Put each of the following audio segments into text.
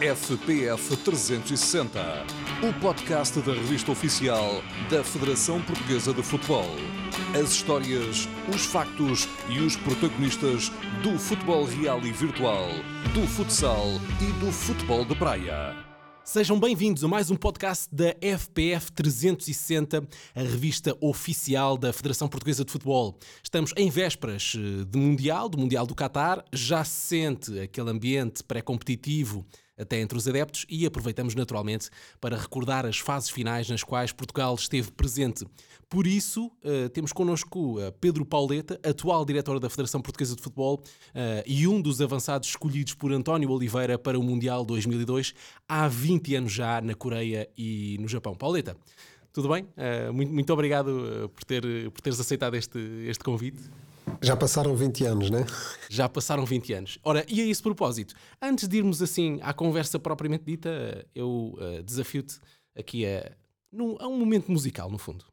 FPF 360, o podcast da revista oficial da Federação Portuguesa de Futebol. As histórias, os factos e os protagonistas do futebol real e virtual, do futsal e do futebol de praia. Sejam bem-vindos a mais um podcast da FPF 360, a revista oficial da Federação Portuguesa de Futebol. Estamos em vésperas eh, de Mundial, do Mundial do Qatar, já se sente aquele ambiente pré-competitivo até entre os adeptos e aproveitamos naturalmente para recordar as fases finais nas quais Portugal esteve presente. Por isso, uh, temos connosco uh, Pedro Pauleta, atual diretor da Federação Portuguesa de Futebol uh, e um dos avançados escolhidos por António Oliveira para o Mundial 2002, há 20 anos já na Coreia e no Japão. Pauleta, tudo bem? muito, muito obrigado por, ter, por teres aceitado este, este convite. Já passaram 20 anos, né? Já passaram 20 anos. Ora, e a esse propósito, antes de irmos assim à conversa propriamente dita, eu uh, desafio-te aqui a, num, a um momento musical, no fundo.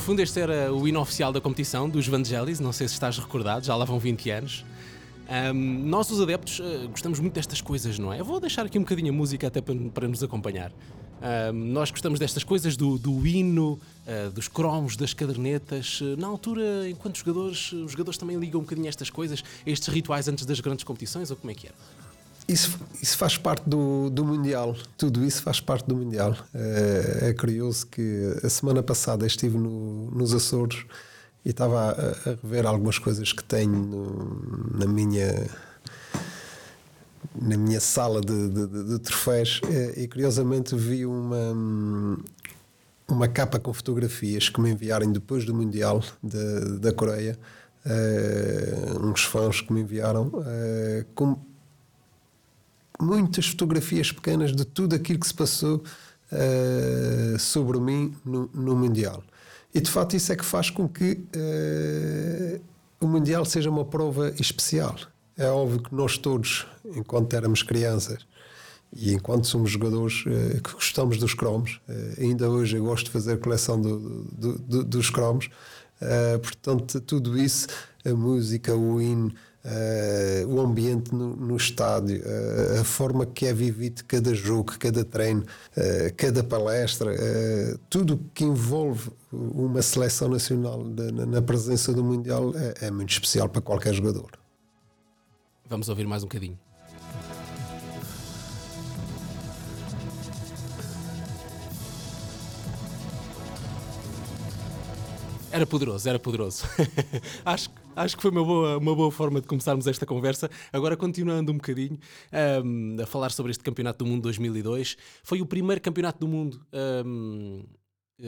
No fundo, este era o hino oficial da competição dos Vangelis, não sei se estás recordado, já lá vão 20 anos. Um, nós, os adeptos, uh, gostamos muito destas coisas, não é? Eu vou deixar aqui um bocadinho a música até para, para nos acompanhar. Um, nós gostamos destas coisas, do, do hino, uh, dos cromos, das cadernetas. Uh, na altura, enquanto jogadores, os jogadores também ligam um bocadinho a estas coisas, a estes rituais antes das grandes competições, ou como é que era? Isso, isso faz parte do, do Mundial, tudo isso faz parte do Mundial. É, é curioso que a semana passada estive no, nos Açores e estava a, a, rever algumas coisas que tenho no, na minha na minha sala de, de, de, de troféus. E, e curiosamente vi uma uma capa com fotografias que me enviaram depois do Mundial da Coreia. Uh, uns fãs que me enviaram uh, com muitas fotografias pequenas de tudo aquilo que se passou uh, sobre mim no, no, Mundial. E de facto isso é que faz com que uh, o Mundial seja uma prova especial. É óbvio que nós todos, enquanto éramos crianças e enquanto somos jogadores uh, que gostamos dos cromos, ainda hoje eu gosto de fazer coleção do, do, do, dos cromos, portanto, tudo isso, a música, o hino Uh, o ambiente no, no estádio, uh, a forma que é vivido cada jogo, cada treino, uh, cada palestra, tudo que envolve uma seleção nacional de, na, na, presença do Mundial é, é muito especial para qualquer jogador. Vamos ouvir mais um bocadinho. Era poderoso, era poderoso. acho, acho que foi uma boa, uma boa forma de começarmos esta conversa. Agora, continuando um bocadinho um, a falar sobre este Campeonato do Mundo 2002, foi o primeiro Campeonato do Mundo. Um,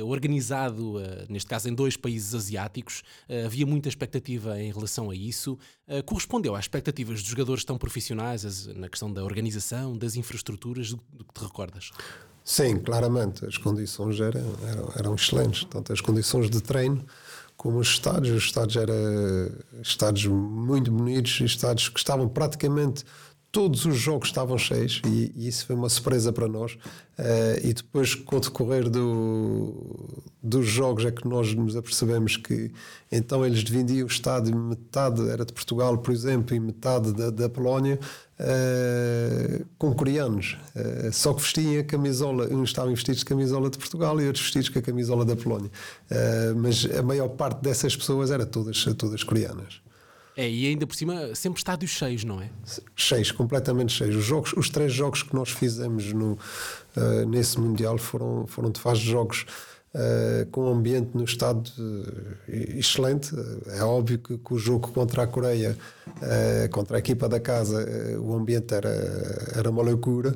organizado, uh, neste caso em dois países asiáticos, uh, havia muita expectativa em relação a isso. Uh, correspondeu às expectativas dos jogadores tão profissionais as, na questão da organização, das infraestruturas, do, do, que te recordas? Sim, claramente. As condições eram, eram, eram excelentes. Tanto as condições de treino como os estádios. Os estádios eram estádios muito bonitos, estádios que estavam praticamente todos os jogos estavam cheios e, e, isso foi uma surpresa para nós. Uh, e depois, com o decorrer do, dos jogos, é que nós nos apercebemos que então eles dividiam o estádio, metade era de Portugal, por exemplo, e metade da, da Polónia, uh, com coreanos. Uh, só que vestiam a camisola, uns estavam vestidos de camisola de Portugal e outros vestidos com a camisola da Polónia. mas a maior parte dessas pessoas era todas, todas coreanas. É, e ainda por cima, sempre estádios cheios, não é? Cheios, completamente cheios. Os, jogos, os três jogos que nós fizemos no, uh, nesse Mundial foram, foram de fase jogos uh, com um ambiente no estado uh, excelente. É óbvio que, que, o jogo contra a Coreia, contra a equipa da casa, o ambiente era, era uma loucura,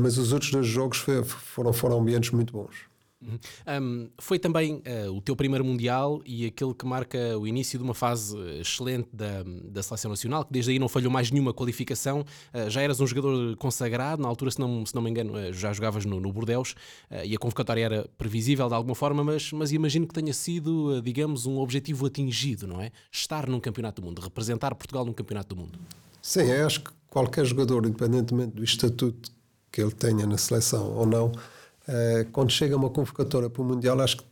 mas os outros dois jogos foi, foram, foram ambientes muito bons. Um, foi também uh, o teu primeiro Mundial e aquele que marca o início de uma fase excelente da, da Seleção Nacional, que desde aí não falhou mais nenhuma qualificação. Uh, já eras um jogador consagrado, na altura, se não, se não me engano, uh, já jogavas no, no Bordeus e a convocatória era previsível de alguma forma, mas, mas imagino que tenha sido, digamos, um objetivo atingido, não é? Estar num Campeonato do Mundo, representar Portugal num Campeonato do Mundo. Sim, acho que qualquer jogador, independentemente do estatuto que ele tenha na seleção ou não, eh, quando chega uma convocatória para o Mundial, acho que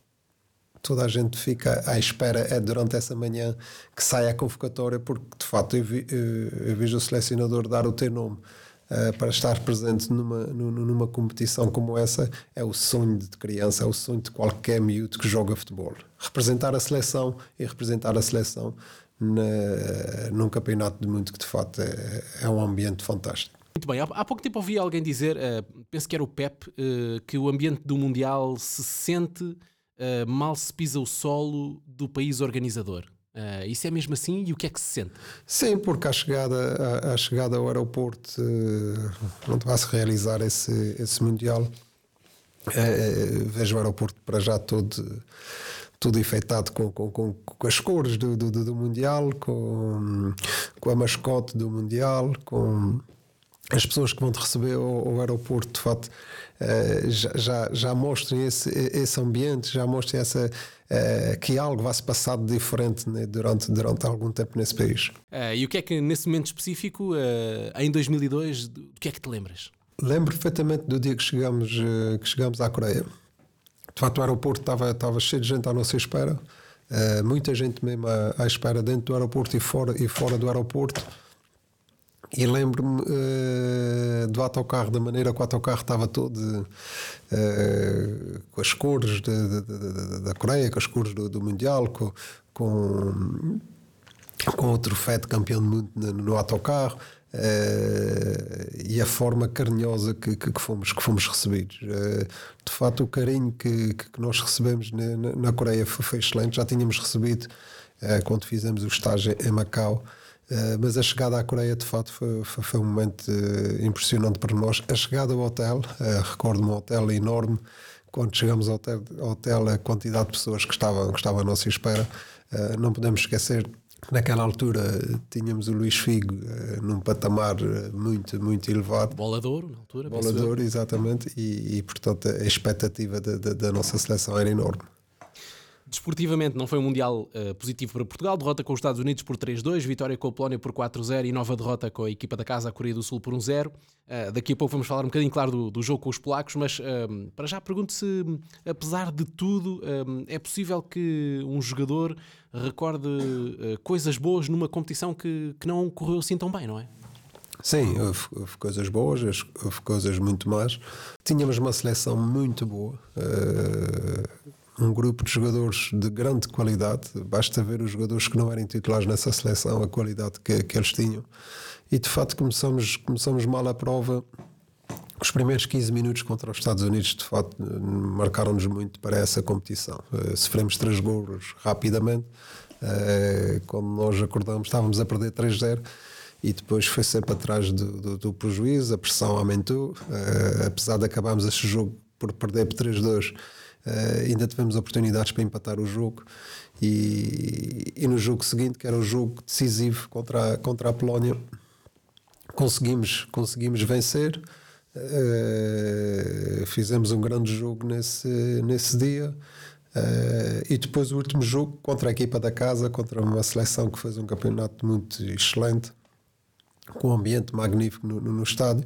toda a gente fica à espera, é durante essa manhã que sai a convocatória, porque de facto eu, vi, eu, eu vejo o selecionador dar o teu nome. Uh, para estar presente numa, numa competição como essa é o sonho de criança, é o sonho de qualquer miúdo que joga futebol. Representar a seleção e representar a seleção na, num campeonato de mundo que de facto é, é um ambiente fantástico. Muito bem, há, pouco tempo ouvi alguém dizer, uh, penso que era o Pep, uh, que o ambiente do Mundial se sente uh, mal se pisa o solo do país organizador. isso é mesmo assim? E o que é que se sente? Sim, porque à chegada, à chegada ao aeroporto, onde vai-se realizar esse, esse Mundial, vejo o aeroporto para já todo tudo enfeitado com, com, com, com as cores do, do, do, Mundial, com, com a mascote do Mundial, com as pessoas que vão te receber ao, ao aeroporto, de facto, uh, já, já, já mostrem esse, esse ambiente, já mostrem essa, uh, que algo vai se passar de diferente né, durante, durante algum tempo nesse país. Uh, e o que é que, nesse momento específico, em 2002, do que é que te lembras? Lembro perfeitamente do dia que chegamos, que chegamos à Coreia. De facto, o aeroporto estava, estava cheio de gente à nossa espera, muita gente mesmo à, à espera dentro do aeroporto e fora, e fora do aeroporto e lembro-me uh, do autocarro, da maneira que o autocarro estava todo uh, com as cores de, de, de, da Coreia, com as cores do, do Mundial, com, com, com, o troféu de campeão do mundo no, no autocarro. Uh, e a forma carinhosa que, que, que, fomos, que fomos recebidos. Uh, de facto, o carinho que, que nós recebemos na, na Coreia foi, foi, excelente. Já tínhamos recebido uh, quando fizemos o estágio em Macau. Uh, mas a chegada à Coreia, de facto, foi, foi, foi um momento uh, impressionante para nós. A chegada ao hotel, uh, recordo-me um hotel enorme. Quando chegamos ao hotel, ao hotel, a quantidade de pessoas que estavam, que estavam à nossa espera, não podemos esquecer Naquela altura tínhamos o Luís Figo num patamar muito, muito elevado. Bolador, na altura. Bolador, exatamente. E, e, portanto, a expectativa da, da, da nossa seleção era enorme. Desportivamente não foi um Mundial uh, positivo para Portugal, derrota com os Estados Unidos por 3-2, vitória com a Polónia por 4-0 e nova derrota com a equipa da casa, a Coreia do Sul, por 1-0. Uh, daqui a pouco vamos falar um bocadinho, claro, do, do jogo com os polacos, mas uh, para já pergunto se, apesar de tudo, é possível que um jogador recorde coisas boas numa competição que, que não correu assim tão bem, não é? Sim, houve, houve, coisas boas, houve coisas muito más. Tínhamos uma seleção muito boa. Uh, um grupo de jogadores de grande qualidade. Basta ver os jogadores que não eram titulares nessa seleção, a qualidade que, que eles tinham. E de facto começamos, começamos mal a prova. Os primeiros 15 minutos contra os Estados Unidos, de facto, marcaram-nos muito para essa competição. Uh, sofremos três golos rapidamente. Quando nós acordamos, estávamos a perder 3-0 e depois foi sempre atrás do, do, do prejuízo, a pressão aumentou. Uh, apesar de acabarmos este jogo por perder por 3-2, Uh, ainda tivemos oportunidades para empatar o jogo e, e, no jogo seguinte, que era o jogo decisivo contra a, contra a Polónia, conseguimos, conseguimos vencer. Uh, fizemos um grande jogo nesse, nesse dia. Uh, e depois o último jogo contra a equipa da casa, contra uma seleção que fez um campeonato muito excelente, com um ambiente magnífico no, no, no estádio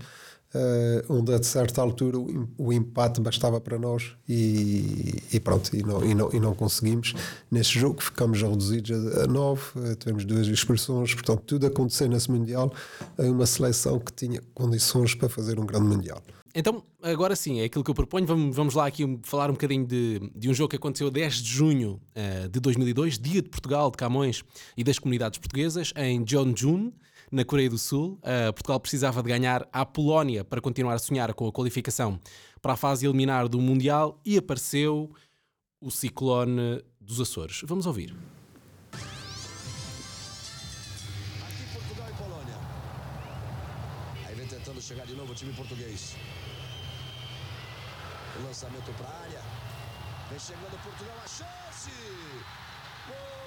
uh, onde a certa altura o, o, empate bastava para nós e, e pronto, e não, e, não, e não conseguimos. Nesse jogo ficamos reduzidos a, a nove, uh, tivemos duas expulsões, portanto, tudo aconteceu nesse Mundial em uma seleção que tinha condições para fazer um grande Mundial. Então, agora sim, é aquilo que eu proponho. Vamos, vamos lá aqui falar um bocadinho de, de um jogo que aconteceu 10 de junho uh, de 2002, Dia de Portugal, de Camões e das comunidades portuguesas, em Jeonju na Coreia do Sul. Uh, Portugal precisava de ganhar à Polónia para continuar a sonhar com a qualificação para a fase eliminar do Mundial e apareceu o ciclone dos Açores. Vamos ouvir. Aqui Portugal e Polônia. Aí vem tentando chegar de novo o time português. O lançamento para a área. Vem chegando Portugal a chance. Gol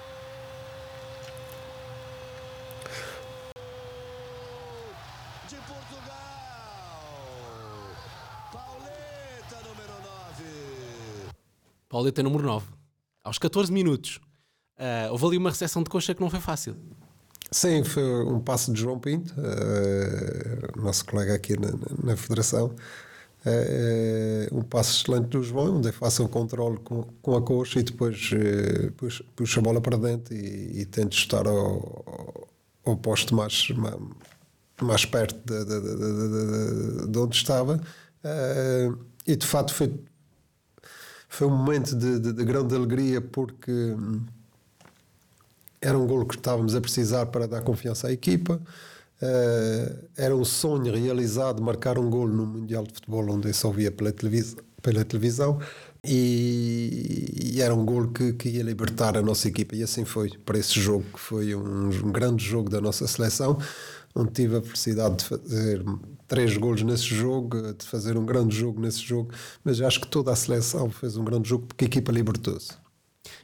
de Portugal. Pauleta número 9. Pauleta número 9. Aos 14 minutos. ah, houve ali uma recepção de coxa que não foi fácil. Sim, foi um passo de João Pinto, eh, nosso colega aqui na, na- Federação. Eh, um passo excelente do João, onde faça um controle com, com a coxa e depois eh, puxa, puxa a bola para dentro e, e tenta estar ao, ao- mais, ma- mais perto de, de- de- de- de- de onde estava. Eh, e de facto foi, foi um momento de, de- de grande alegria porque. hum, era um golo que estávamos a precisar para dar confiança à equipa. Eh, era um sonho realizado marcar um golo no Mundial de Futebol, onde eu só via pela televisão. Pela televisão e, e era um golo que, que ia libertar a nossa equipa, e assim foi para esse jogo, que foi um, um grande jogo da nossa seleção, onde tive a felicidade de fazer três golos nesse jogo, de fazer um grande jogo nesse jogo, mas acho que toda a seleção fez um grande jogo porque a equipa libertou-se.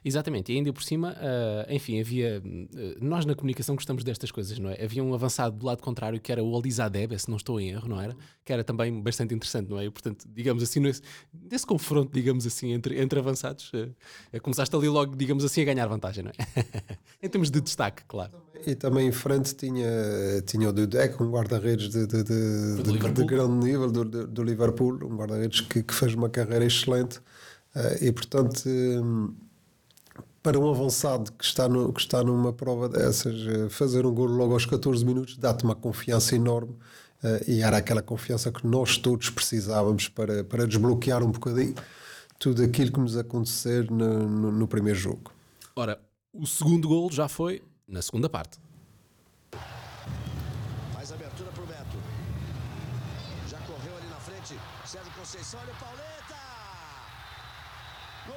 Exatamente, e ainda por cima, ah, enfim, havia. ah, nós na comunicação gostamos destas coisas, não é? Havia um avançado do lado contrário que era o Olizadebe, se não estou em erro, não era? Que era também bastante interessante, não é? E, portanto, digamos assim, nesse, confronto, digamos assim, entre, entre avançados, ah, começaste ali logo, digamos assim, a ganhar vantagem, não é? em termos de destaque, claro. E também em frente tinha, tinha o Dudek, um guarda-redes de, de, de, de- grande nível do, do, do Liverpool, um guarda-redes que, que fez uma carreira excelente. Eh, e portanto, hum, para um avançado que está, no, que está numa prova dessas, eh, fazer um golo logo aos 14 minutos dá-te uma confiança enorme. eh, e era aquela confiança que nós todos precisávamos para, para desbloquear um bocadinho tudo aquilo que nos acontecer no, no, no primeiro jogo. Ora, o segundo golo já foi na segunda parte. Faz a abertura pro Beto. Já correu ali na frente. Sérgio Conceição, olha o Pauleta. Gol!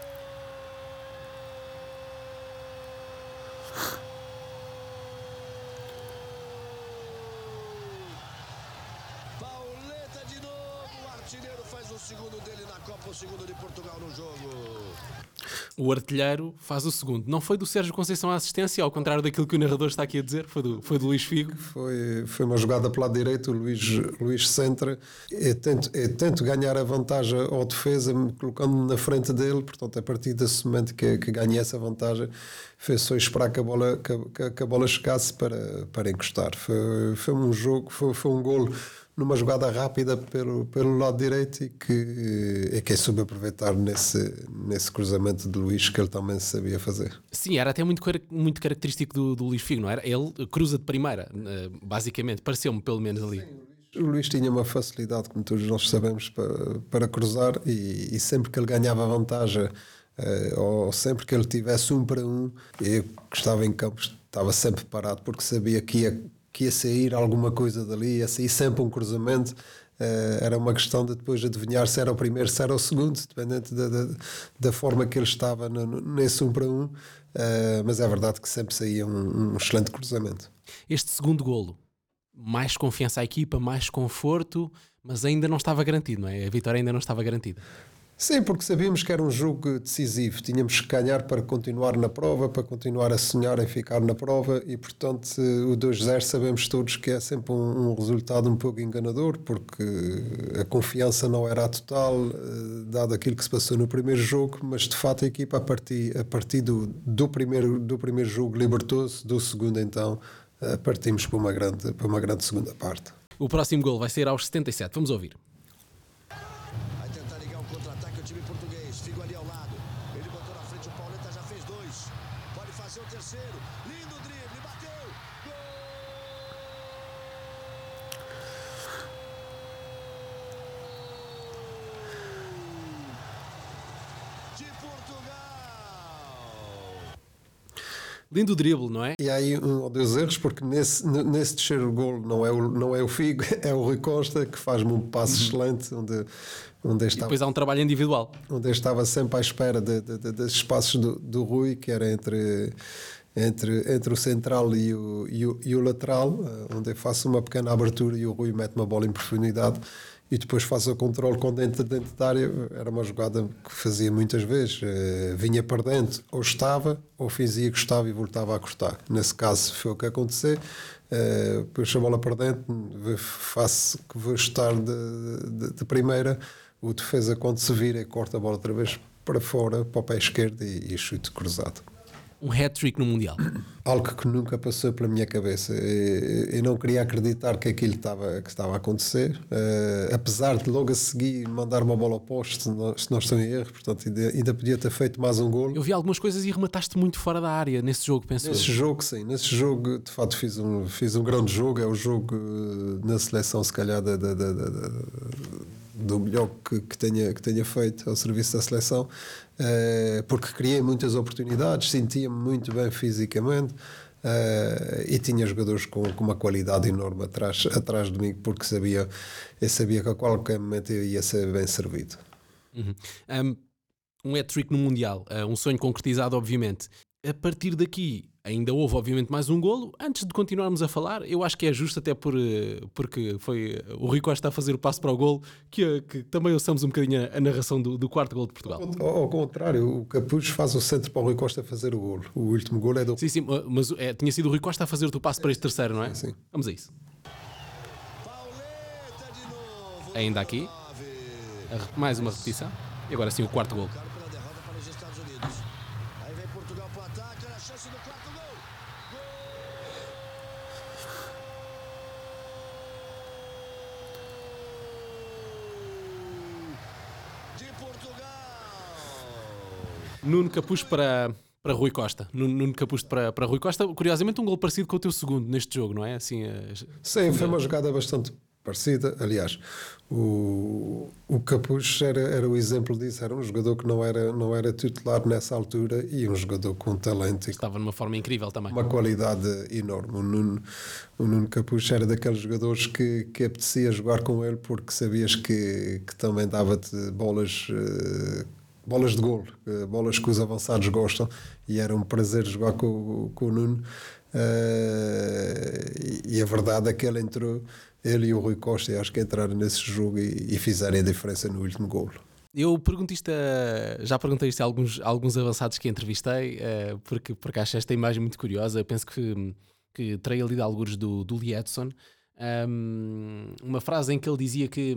Pauleta de novo. O artilheiro faz o segundo dele na Copa, o segundo de Portugal no jogo. O artilheiro faz o segundo. Não foi do Sérgio Conceição a assistência, ao contrário daquilo que o narrador está aqui a dizer, foi do, foi do Luís Figo. Foi, foi uma jogada pelo lado direito, o Luís, Luís centra. Eu tento, eu tento ganhar a vantagem ao defesa, me colocando-me na frente dele. Portanto, a partir desse momento que, que ganhei essa vantagem, foi só esperar que a bola, que, a- que que a bola chegasse para, para encostar. Foi, foi um jogo, foi, foi um golo numa jogada rápida pelo, pelo lado direito e que é quem soube aproveitar nesse, nesse cruzamento de Luís que ele também sabia fazer. Sim, era até muito, muito característico do, do Luís Figo, não era? Ele cruza de primeira, eh, basicamente, pareceu-me pelo menos ali. O Luís tinha uma facilidade, como todos nós sabemos, para, para cruzar e, e sempre que ele ganhava vantagem, eh, ou sempre que ele tivesse um para um, eu que estava em campo estava sempre parado porque sabia que ia, que ia sair alguma coisa dali, ia sair sempre um cruzamento. Eh, era uma questão de depois adivinhar se era o primeiro, se era o segundo, dependente da, da, da forma que ele estava no- nesse um para um. Eh, mas é verdade que sempre saía um, um excelente cruzamento. Este segundo golo, mais confiança à equipa, mais conforto, mas ainda não estava garantido, não é? A vitória ainda não estava garantida. Sim, porque sabíamos que era um jogo decisivo. Tínhamos que ganhar para continuar na prova, para continuar a sonhar em ficar na prova e, portanto, o 2-0 sabemos todos que é sempre um, um resultado um pouco enganador, porque a confiança não era a total, eh, dado aquilo que se passou no primeiro jogo, mas de fato a equipa, a partir, a partir do, do, primeiro, do primeiro jogo, libertou-se, do segundo, então, eh, partimos para uma, grande, para uma grande segunda parte. O próximo golo vai ser aos 77. Vamos ouvir. Vai tentar ligar um contra-ataque o time português. Figo ali ao lado. Ele botou na frente, o Pauleta já fez dois. Pode fazer o terceiro. Lindo drible, bateu. Gol! De Portugal! Lindo drible, não é? E aí um ou dois erros, porque nesse, nesse terceiro gol não é, o, não é o Figo, é o Rui Costa, que faz-me um passo excelente, onde, onde, eu E estava, depois há um trabalho individual. onde eu estava sempre à espera de, de, de- desses passos do, do Rui, que era entre, entre, entre o central e o, e o, e o lateral, eh, onde eu faço uma pequena abertura e o Rui mete uma bola em profundidade. E depois faz o controle com dentro, dentro da área. Era uma jogada que fazia muitas vezes. Uh, vinha para dentro, ou estava, ou fazia que estava e voltava a cortar. Nesse caso foi o que aconteceu. Uh, puxa a bola para dentro, faço que vou estar de, de, de, primeira. O defesa, quando se vira, corta a bola outra vez para fora, para o pé esquerdo e, e chute cruzado um hat-trick no Mundial? Algo que nunca passou pela minha cabeça. Eu não queria acreditar que aquilo estava, que estava a acontecer, uh, apesar de logo a seguir mandar uma bola ao poste, se não estou em erro, portanto ainda, ainda podia ter feito mais um gol. Eu vi algumas coisas e remataste muito fora da área nesse jogo, penso Nesse eu. jogo, sim. Nesse jogo, de facto, fiz um, fiz um grande jogo. É o jogo eh, na seleção, se calhar, da, da, da, da do melhor que, que, tenha, que tenha feito ao serviço da seleção. Eh, porque criei muitas oportunidades, sentia-me muito bem fisicamente. Uh, e tinha jogadores com, com, uma qualidade enorme atrás, atrás de mim, porque sabia, eu sabia que a qualquer momento eu ia ser bem servido. Uhum. Um, um hat-trick no Mundial, uh, um sonho concretizado, obviamente. A partir daqui, ainda houve, obviamente, mais um golo. Antes de continuarmos a falar, eu acho que é justo, até por, eh, porque foi o Rui Costa a fazer o passo para o golo, que, eh, que também ouçamos um bocadinho a, a narração do, do, quarto golo de Portugal. Ao, ao, contrário, o Capuz faz o centro para o Rui Costa fazer o golo. O último golo é do. Sim, sim, mas é, tinha sido o Rui Costa a fazer o passo para este terceiro, não é? Sim. Vamos a isso. Ainda aqui, mais uma repetição. E agora sim o quarto golo. Nuno Capuz para, para Rui Costa. Nuno Capuz para, para Rui Costa. Curiosamente, um gol parecido com o teu segundo neste jogo, não é? Assim, eh, Sim, foi uma jogada bastante parecida. Aliás, o, o Capuz era, era o exemplo disso. Era um jogador que não era, não era titular nessa altura e um jogador com talento. Estava numa forma incrível também. Uma qualidade enorme. O Nuno, o Nuno Capuz era daqueles jogadores que, que apetecia jogar com ele porque sabias que, que também dava-te bolas. Uh, bolas de gol, eh, bolas que os avançados gostam, e era um prazer jogar com, com o Nuno. Uh, e, a verdade é que ele entrou, ele e o Rui Costa, acho que entraram nesse jogo e, e fizeram a diferença no último gol. Eu pergunto isto a, já perguntei isto a alguns, a alguns avançados que entrevistei, uh, porque, porque acho esta imagem muito curiosa. Eu penso que, que ali de alguns do, do Lee Edson, um, uma frase em que ele dizia que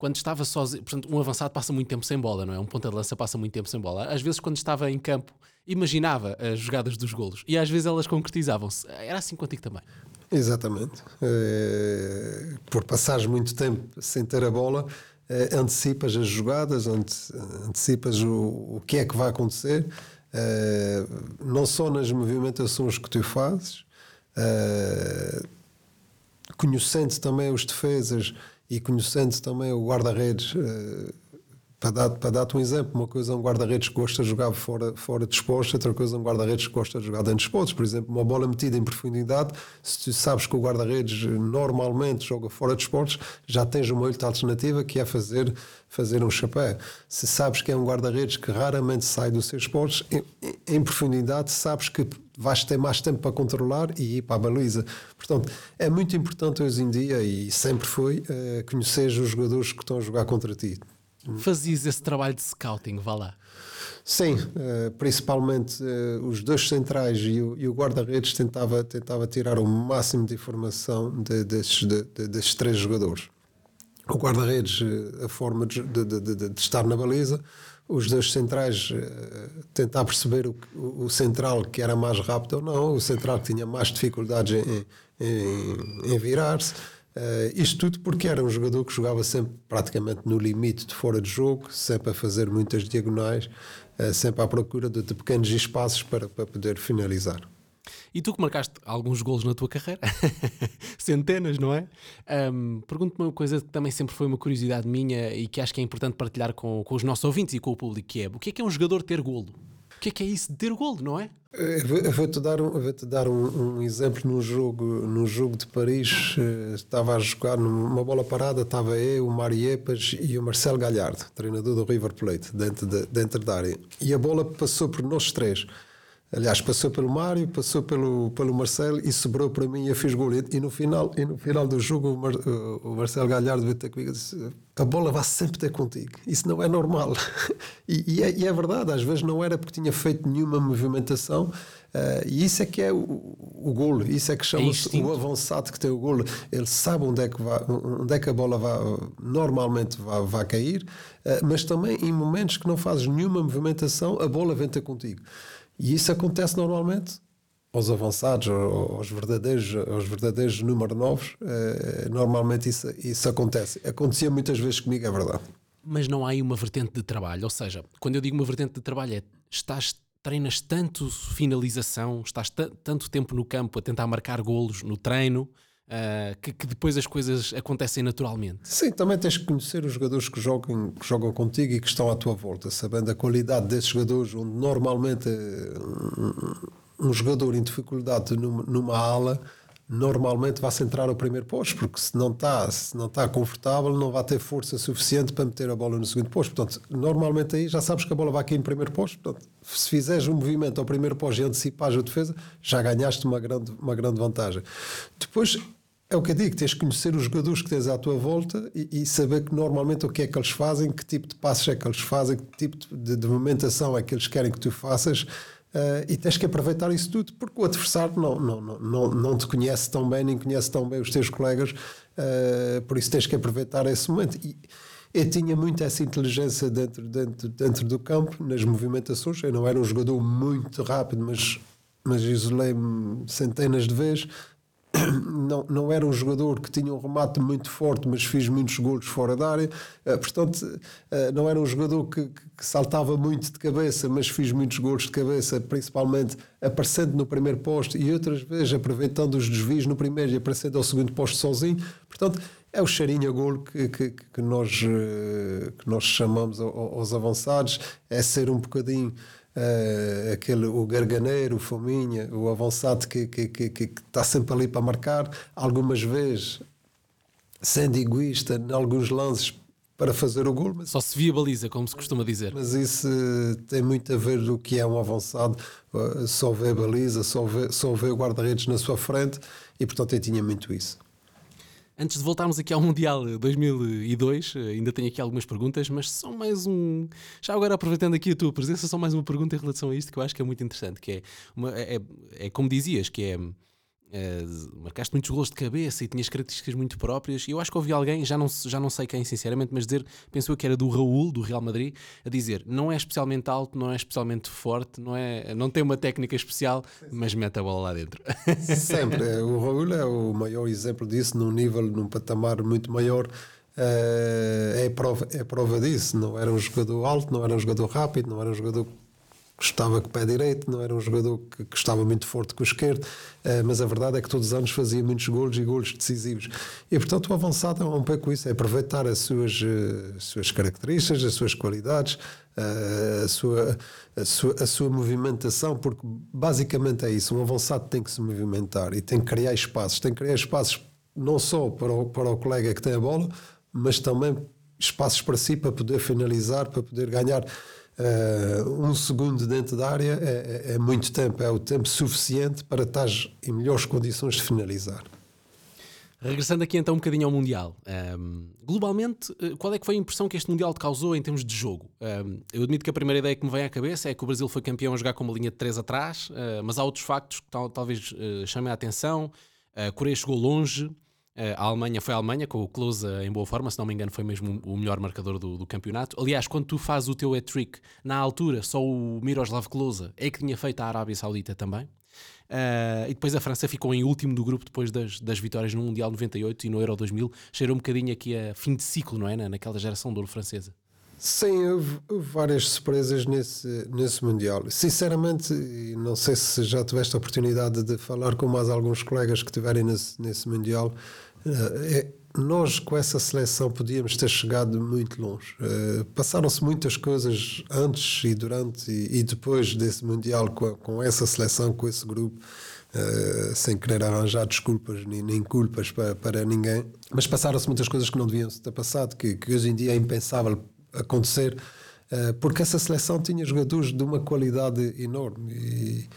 quando estava sozinho, portanto, um avançado passa muito tempo sem bola, não é? Um ponta de lança passa muito tempo sem bola. Às vezes, quando estava em campo, imaginava as jogadas dos golos e às vezes elas concretizavam-se. Era assim contigo também. Exatamente. É, por passares muito tempo sem ter a bola, é, antecipas as jogadas, antecipas o, o que é que vai acontecer, é, não só nas movimentações que tu fazes, conhecendo também os defesas e conhecendo também o guarda-redes, uh, para dar-te para dar um exemplo, uma coisa é um guarda-redes que gosta de jogar fora, fora exposto, outra coisa é um guarda-redes que gosta de jogar dentro de expostos. Por exemplo, uma bola metida em profundidade, se tu sabes que o guarda-redes normalmente joga fora de expostos, já tens uma outra alternativa que é fazer, fazer um chapéu. Se sabes que é um guarda-redes que raramente sai dos seus expostos, em, em profundidade, sabes que vais ter mais tempo para controlar e ir para a baliza. Portanto, é muito importante hoje em dia, e sempre foi, uh, conhecer os jogadores que estão a jogar contra ti. Fazias esse trabalho de scouting, vá lá. Sim, uh, principalmente uh, os dois centrais e o, guarda-redes tentava, tentava tirar o máximo de informação de, desses, de, de, desses três jogadores. O guarda-redes, a forma de, de, estar na baliza, os dois centrais tentar perceber o, o, central que era mais rápido ou não, o central que tinha mais dificuldades em, em, em virar-se. Uh, isto tudo porque era um jogador que jogava sempre praticamente no limite de fora de jogo, sempre a fazer muitas diagonais, uh, sempre à procura de, de pequenos espaços para, para poder finalizar. E tu que marcaste alguns golos na tua carreira, centenas, não é? Um, Pergunto-me uma coisa que também sempre foi uma curiosidade minha e que acho que é importante partilhar com, com os nossos ouvintes e com o público, que é o que é que é um jogador ter golo? O que é que é isso de ter golo, não é? Vou-te dar, um, vou dar um, um, exemplo no jogo, no jogo de Paris. Eh, estava a jogar numa bola parada, estava eu, o Mariepas e o Marcelo Galhardo, treinador do River Plate, dentro, de, dentro da área. E a bola passou por nós três. Aliás, passou pelo Mário, passou pelo, pelo Marcelo e sobrou para mim e eu fiz gol. E, e no, final, e no final do jogo, o, Mar, o Marcelo Galhardo veio ter comigo e disse: A bola vai sempre ter contigo. Isso não é normal. e, e, é, e, é, verdade, às vezes não era porque tinha feito nenhuma movimentação. Uh, e isso é que é o, o golo, isso é que chama-se é o avançado que tem o golo. Ele sabe onde é que, vai, onde é que a bola vai, normalmente vai, vai cair, uh, mas também em momentos que não fazes nenhuma movimentação, a bola vem ter contigo. E isso acontece normalmente aos avançados, aos verdadeiros, aos verdadeiros número novos. Eh, normalmente isso, isso acontece. Acontecia muitas vezes comigo, é verdade. Mas não há aí uma vertente de trabalho. Ou seja, quando eu digo uma vertente de trabalho, é estás treinas tanto finalização, estás tanto tempo no campo a tentar marcar golos no treino, Uh, que, que, depois as coisas acontecem naturalmente. Sim, também tens que conhecer os jogadores que jogam, que jogam contigo e que estão à tua volta, sabendo a qualidade desses jogadores, onde normalmente um, um jogador em dificuldade numa, numa ala normalmente vai centrar ao primeiro posto, porque se não está se não está confortável, não vai ter força suficiente para meter a bola no segundo posto. Portanto, normalmente aí já sabes que a bola vai aqui no primeiro posto. Portanto, se fizeres um movimento ao primeiro posto e antecipares a defesa, já ganhaste uma grande, uma grande vantagem. Depois, é o que eu digo, tens que conhecer os jogadores que tens à tua volta e, e, saber que normalmente o que é que eles fazem, que tipo de passos é que eles fazem, que tipo de, de movimentação é que eles querem que tu faças uh, e tens que aproveitar isso tudo, porque o adversário não, não, não, não, não te conhece tão bem, nem conhece tão bem os teus colegas, uh, por isso tens que aproveitar esse momento. E eu tinha muito essa inteligência dentro, dentro, dentro do campo, nas movimentações. Eu não era um jogador muito rápido, mas, mas isolei-me centenas de vezes não, não era um jogador que tinha um remate muito forte, mas fiz muitos golos fora da área. Uh, portanto, uh, não era um jogador que, que, saltava muito de cabeça, mas fiz muitos golos de cabeça, principalmente aparecendo no primeiro posto e outras vezes aproveitando os desvios no primeiro e aparecendo ao segundo posto sozinho. Portanto, é o cheirinho a golo que, que, que, nós, eh, que nós chamamos aos avançados, é ser um bocadinho uh, aquele, o garganeiro, o fominha, o avançado que, que, que, que, está sempre ali para marcar, algumas vezes sendo egoísta em alguns lances para fazer o gol. Mas, Só se via baliza, como se costuma dizer. Mas isso uh, tem muito a ver do que é um avançado, uh, só vê baliza, só vê, só vê o guarda-redes na sua frente e portanto eu tinha muito isso. Antes de voltarmos aqui ao Mundial 2002, eh, ainda tenho aqui algumas perguntas, mas são mais um. Já agora aproveitando aqui a tua presença, só mais uma pergunta em relação a isto que eu acho que é muito interessante, que é, uma, é, é, é como dizias, que é Uh, marcaste muitos gols de cabeça e tinhas características muito próprias. E eu acho que ouvi alguém, já não, já não sei quem sinceramente, mas dizer, pensou que era do Raul, do Real Madrid, a dizer: não é especialmente alto, não é especialmente forte, não, é, não tem uma técnica especial, mas mete a bola lá dentro. Sempre. o Raul é o maior exemplo disso, num nível, num patamar muito maior. Uh, é, prova, é prova disso. Não era um jogador alto, não era um jogador rápido, não era um jogador estava com o pé direito, não era um jogador que, que estava muito forte com o esquerdo, uh, mas a verdade é que todos os anos fazia muitos golos e golos decisivos. E portanto o avançado é um pouco isso, é aproveitar as suas, uh, suas características, as suas qualidades, uh, a, sua, a, sua, a sua movimentação, porque basicamente é isso, um avançado tem que se movimentar e tem que criar espaços, tem que criar espaços não só para o, para o colega que tem a bola, mas também espaços para si, para poder finalizar, para poder ganhar Uh, um segundo dentro da área é, é, é, muito tempo, é o tempo suficiente para estar em melhores condições de finalizar. Regressando aqui então um bocadinho ao Mundial. Um, ehm, globalmente, eh, qual é que foi a impressão que este Mundial te causou em termos de jogo? Um, ehm, eu admito que a primeira ideia que me vem à cabeça é que o Brasil foi campeão a jogar com uma linha de 3 atrás, uh, mas há outros factos que tal, talvez uh, chamem a atenção. A Coreia chegou longe, a Alemanha foi a Alemanha, com o Klose em boa forma, se não me engano, foi mesmo o melhor marcador do, do campeonato. Aliás, quando tu fazes o teu hat-trick, na altura, só o Miroslav Klose é que tinha feito a Arábia Saudita também. Uh, e depois a França ficou em último do grupo depois das, das vitórias no Mundial 98 e no Euro 2000. Cheirou um bocadinho aqui a fim de ciclo, não é? Na, naquela geração de ouro francesa. Sim, houve, várias surpresas nesse, nesse Mundial. Sinceramente, não sei se já tiveste a oportunidade de falar com mais alguns colegas que tiverem nesse, nesse Mundial. Eh, é, nós com essa seleção podíamos ter chegado muito longe. Uh, Passaram-se muitas coisas antes e durante e, e depois desse Mundial com, com, essa seleção, com esse grupo, uh, sem querer arranjar desculpas nem, nem culpas para, para ninguém. Mas passaram-se muitas coisas que não deviam ter passado, que, que hoje em dia é impensável acontecer. uh, porque essa seleção tinha jogadores de uma qualidade enorme. E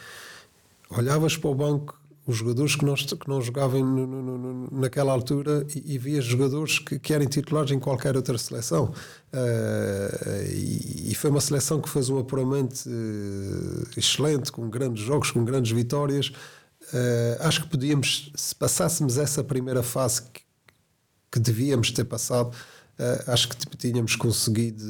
olhavas para o banco os jogadores que não, que não jogavam no, no, no, naquela altura e, e via jogadores que, que eram titulares em qualquer outra seleção. Uh, e, e, foi uma seleção que fez um apuramento uh, excelente, com grandes jogos, com grandes vitórias. Uh, acho que podíamos, se passássemos essa primeira fase que, que devíamos ter passado, acho que tínhamos conseguido,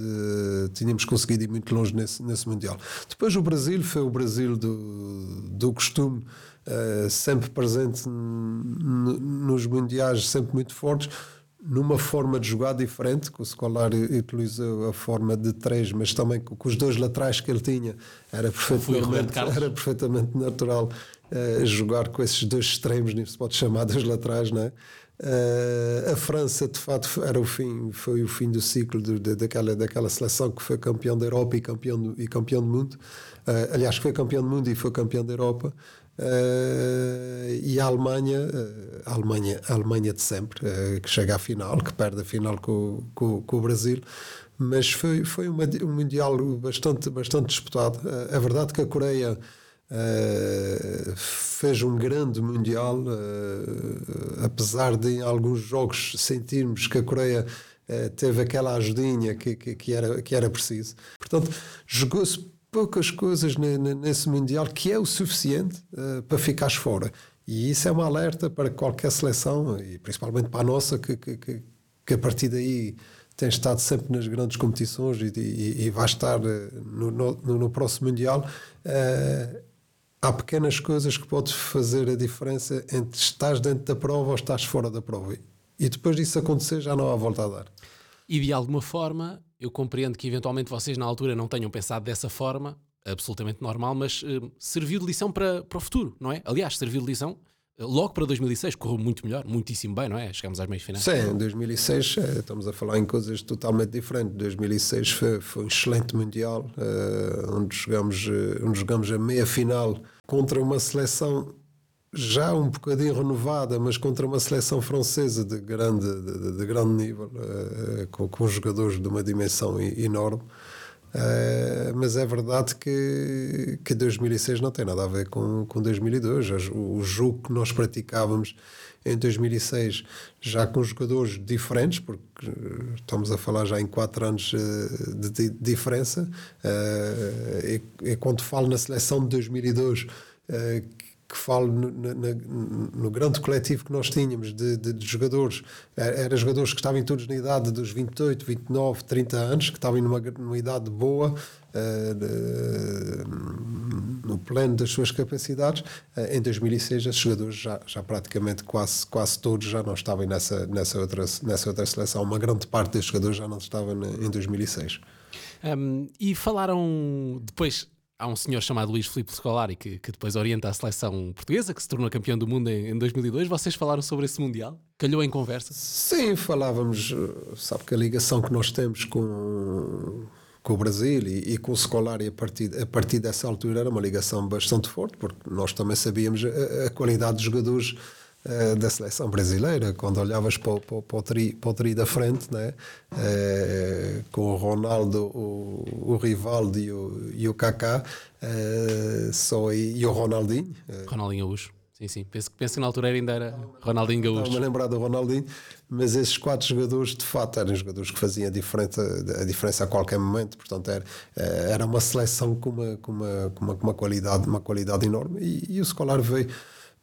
tínhamos conseguido ir muito longe nesse, nesse Mundial. Depois o Brasil foi o Brasil do, do costume uh, sempre presente nos mundiais, sempre muito fortes, numa forma de jogar diferente, que o Scolari utilizou a forma de três, mas também com os dois laterais que ele tinha, era perfeitamente, era perfeitamente natural uh, jogar com esses dois extremos, nem se pode chamar dos laterais, não é? Uh, a França, de facto, era o fim, foi o fim do ciclo de, de, daquela, daquela seleção que foi campeão da Europa e campeão do, e campeão do mundo. Uh, aliás, foi campeão do mundo e foi campeão da Europa. Uh, e a Alemanha, a Alemanha, a Alemanha de sempre, que chega à final, que perde a final com, com, com o Brasil, mas foi, foi uma, um Mundial bastante, bastante disputado. é verdade que a Coreia fez um grande Mundial, apesar de em alguns jogos sentirmos que a Coreia teve aquela ajudinha que, que, que, era, que era preciso. Portanto, jogou-se poucas coisas nesse Mundial que é o suficiente uh, para ficares fora. E isso é um alerta para qualquer seleção, e principalmente para a nossa, que, que, que a partir daí tem estado sempre nas grandes competições e, e, e vai estar eh, no, no, no próximo Mundial. Uh, há pequenas coisas que podem fazer a diferença entre estás dentro da prova ou estás fora da prova. E depois disso acontecer, já não há volta a dar. E de alguma forma, eu compreendo que eventualmente vocês na altura não tenham pensado dessa forma, absolutamente normal, mas uh, serviu de lição para, para o futuro, não é? Aliás, serviu de lição logo para 2006, correu muito melhor, muitíssimo bem, não é? Chegamos às meias finais. Sim, em 2006 eh, estamos a falar em coisas totalmente diferentes. 2006 foi, foi um excelente Mundial, uh, onde, jogamos, onde jogamos a meia final contra uma seleção já um bocadinho renovada, mas contra uma seleção francesa de grande, de, de grande nível, com, com, jogadores de uma dimensão enorme. Uh, mas é verdade que, que 2006 não tem nada a ver com, com 2002. O, o jogo que nós praticávamos em 2006 já com jogadores diferentes, porque estamos a falar já em quatro anos de, de diferença. Uh, e, e, quando falo na seleção de 2002, uh, que falo no, no, grande coletivo que nós tínhamos de, de, de jogadores, eram jogadores que estavam todos na idade dos 28, 29, 30 anos, que estavam numa, numa idade boa, uh, de, no pleno das suas capacidades. Uh, em 2006, esses jogadores já, já praticamente quase, quase todos já não estavam nessa, nessa, outra, nessa outra seleção. Uma grande parte desses jogadores já não estavam em 2006. Um, e falaram depois há um senhor chamado Luís Filipe Scolari que, que depois orienta a seleção portuguesa, que se tornou campeão do mundo em, em 2002. Vocês falaram sobre esse Mundial? Calhou em conversa? Sim, falávamos. Sabe que a ligação que nós temos com, com o Brasil e, e com o Scolari a partir, a partir dessa altura era uma ligação bastante forte, porque nós também sabíamos a, a qualidade dos jogadores uh, da seleção brasileira, quando olhavas para, para, para, o, tri, para o tri da frente, né? Uh, com o Ronaldo, o, o Rivaldo e o, e o Kaká, uh, só, e, e, o Ronaldinho. Ronaldinho Augusto. Sim, sim. Penso, penso que na altura ainda era Ronaldinho Gaúcho. Estava-me a lembrar do Ronaldinho, mas esses quatro jogadores, de fato, eram jogadores que faziam a diferença, a diferença a qualquer momento. Portanto, era, era uma seleção com uma, com uma, com uma, com uma qualidade, uma qualidade enorme. E, e o Scolar veio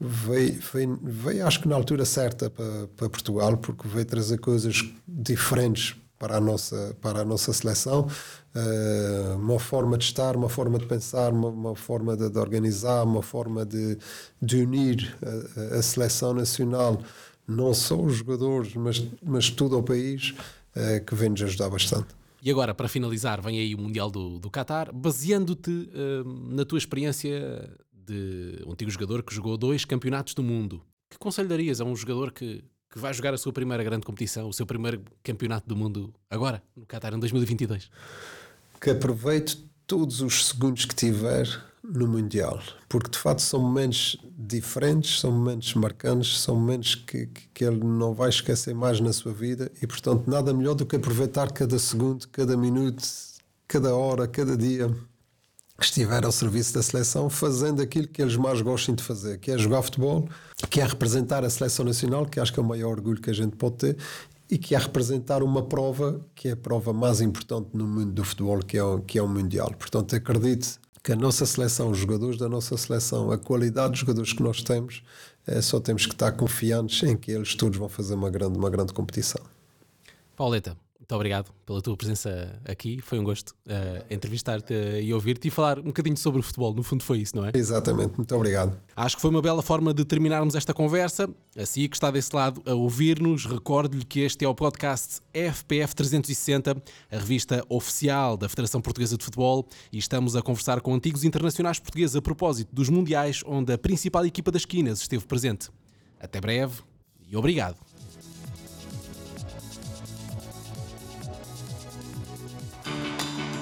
veio, veio, veio, acho que na altura certa para, para Portugal, porque veio trazer coisas diferentes para a nossa, para a nossa seleção, uh, uma forma de estar, uma forma de pensar, uma, uma forma de, de, organizar, uma forma de, de unir a, a, seleção nacional, não só os jogadores, mas, mas tudo o país, uh, que vem nos ajudar bastante. E agora, para finalizar, vem aí o Mundial do, do Qatar, baseando-te uh, na tua experiência de um antigo jogador que jogou dois campeonatos do mundo. Que conselho darias a um jogador que, que vai jogar a sua primeira grande competição, o seu primeiro campeonato do mundo agora, no Qatar, em 2022? Que aproveite todos os segundos que tiver no Mundial, porque de facto são momentos diferentes, são momentos marcantes, são momentos que, que, que, ele não vai esquecer mais na sua vida e, portanto, nada melhor do que aproveitar cada segundo, cada minuto, cada hora, cada dia estiver ao serviço da seleção, fazendo aquilo que eles mais gostam de fazer, que é jogar futebol, que é representar a seleção nacional, que acho que é o maior orgulho que a gente pode ter, e que é representar uma prova que é a prova mais importante no mundo do futebol, que é o, que é o Mundial. Portanto, acredito que a nossa seleção, os jogadores da nossa seleção, a qualidade dos jogadores que nós temos, é, só temos que estar confiantes em que eles todos vão fazer uma grande, uma grande competição. Pauleta, muito obrigado pela tua presença aqui. Foi um gosto uh, entrevistar-te e ouvir-te e falar um bocadinho sobre o futebol. No fundo, foi isso, não é? Exatamente, muito obrigado. Acho que foi uma bela forma de terminarmos esta conversa. Assim que está desse lado a ouvir-nos, recordo-lhe que este é o podcast FPF 360, a revista oficial da Federação Portuguesa de Futebol, e estamos a conversar com antigos internacionais portugueses a propósito dos Mundiais, onde a principal equipa das esquinas esteve presente. Até breve e obrigado.